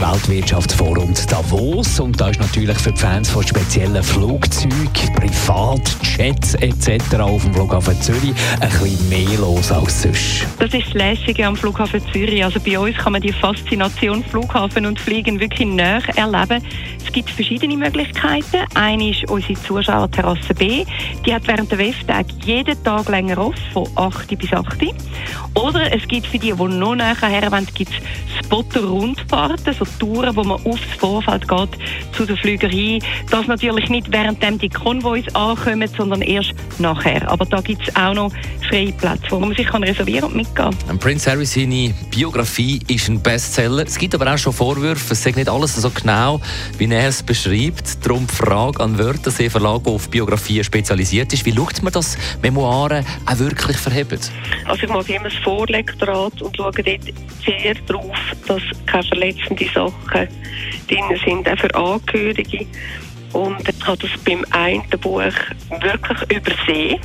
Weltwirtschaftsforum Davos und da ist natürlich für die Fans von speziellen Flugzeugen, Privatjets etc. auf dem Flughafen Zürich ein bisschen mehr los als sonst. Das ist das Lässige am Flughafen Zürich. Also bei uns kann man die Faszination Flughafen und Fliegen wirklich näher erleben. Es gibt verschiedene Möglichkeiten. Eine ist unsere Zuschauerterrasse B. Die hat während der WEF-Tag jeden Tag länger offen, von 8 bis 8. Oder es gibt für die, die noch näher her wollen, gibt es Spotter-Rundfahrten, so Touren, wo man aufs Vorfeld geht zu der Flügerei. Das natürlich nicht währenddem die Konvois ankommen, sondern erst nachher. Aber da gibt es auch noch freie Plätze, wo man sich kann reservieren und mitgehen kann. Prince Harry, seine Biografie ist ein Bestseller. Es gibt aber auch schon Vorwürfe, es sagt nicht alles so genau, wie er es beschreibt. Darum die Frage an Wörthersee Verlag, der auf Biografien spezialisiert ist. Wie schaut man, dass Memoiren auch wirklich verheben? Also ich mache immer das Vorlektorat und schaue dort sehr darauf, dass keine verletzenden Sachen drin sind, auch für Angehörige. Und habe das beim einen Buch wirklich übersehen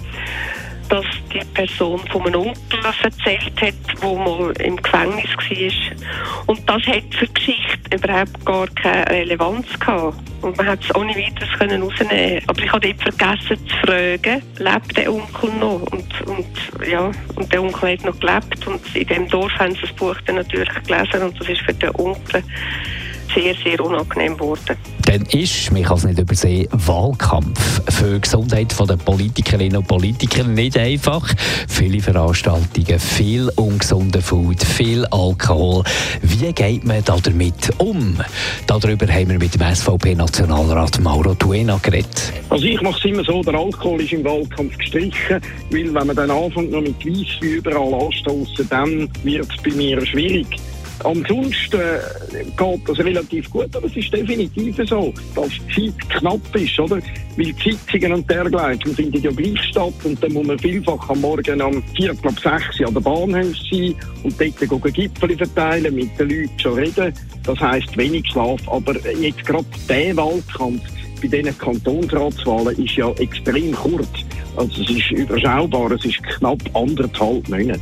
dass die Person von einem Onkel erzählt hat, der mal im Gefängnis war. Und das hat für die Geschichte überhaupt gar keine Relevanz gehabt. Und man hat es ohne weiteres können rausnehmen Aber ich habe dort vergessen zu fragen, lebt der Onkel noch? Und, und, ja, und der Onkel hat noch gelebt. Und in dem Dorf haben sie das Buch dann natürlich gelesen. Und das ist für den Onkel sehr, sehr unangenehm geworden. Dann ist, man kann es nicht übersehen, Wahlkampf für die Gesundheit der Politikerinnen und Politiker nicht einfach. Viele Veranstaltungen, viel ungesunder Food, viel Alkohol. Wie geht man da damit um? Darüber haben wir mit dem SVP-Nationalrat Mauro Tuena geredet. Also ich mache es immer so, der Alkohol ist im Wahlkampf gestrichen, weil wenn man dann anfängt noch mit Weiss überall anstoßen, dann wird es bei mir schwierig. Ansonsten äh, geht das relativ gut, aber es ist definitiv so, dass die Zeit knapp ist, oder? Weil die Sitzungen und dergleichen finden ja gleich statt und dann muss man vielfach am Morgen um Viertel ab sechs an der Bahnhof sein und dort Gipfel verteilen, mit den Leuten schon reden. Das heisst wenig Schlaf, aber jetzt gerade der Wahlkampf bei diesen Kantonsratswahlen ist ja extrem kurz. Also es ist überschaubar, es ist knapp anderthalb Monate.